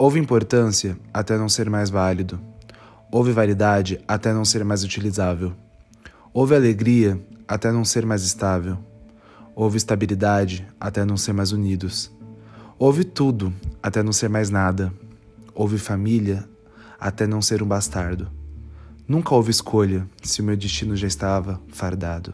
Houve importância até não ser mais válido. Houve validade até não ser mais utilizável. Houve alegria até não ser mais estável. Houve estabilidade até não ser mais unidos. Houve tudo até não ser mais nada. Houve família até não ser um bastardo. Nunca houve escolha se o meu destino já estava fardado.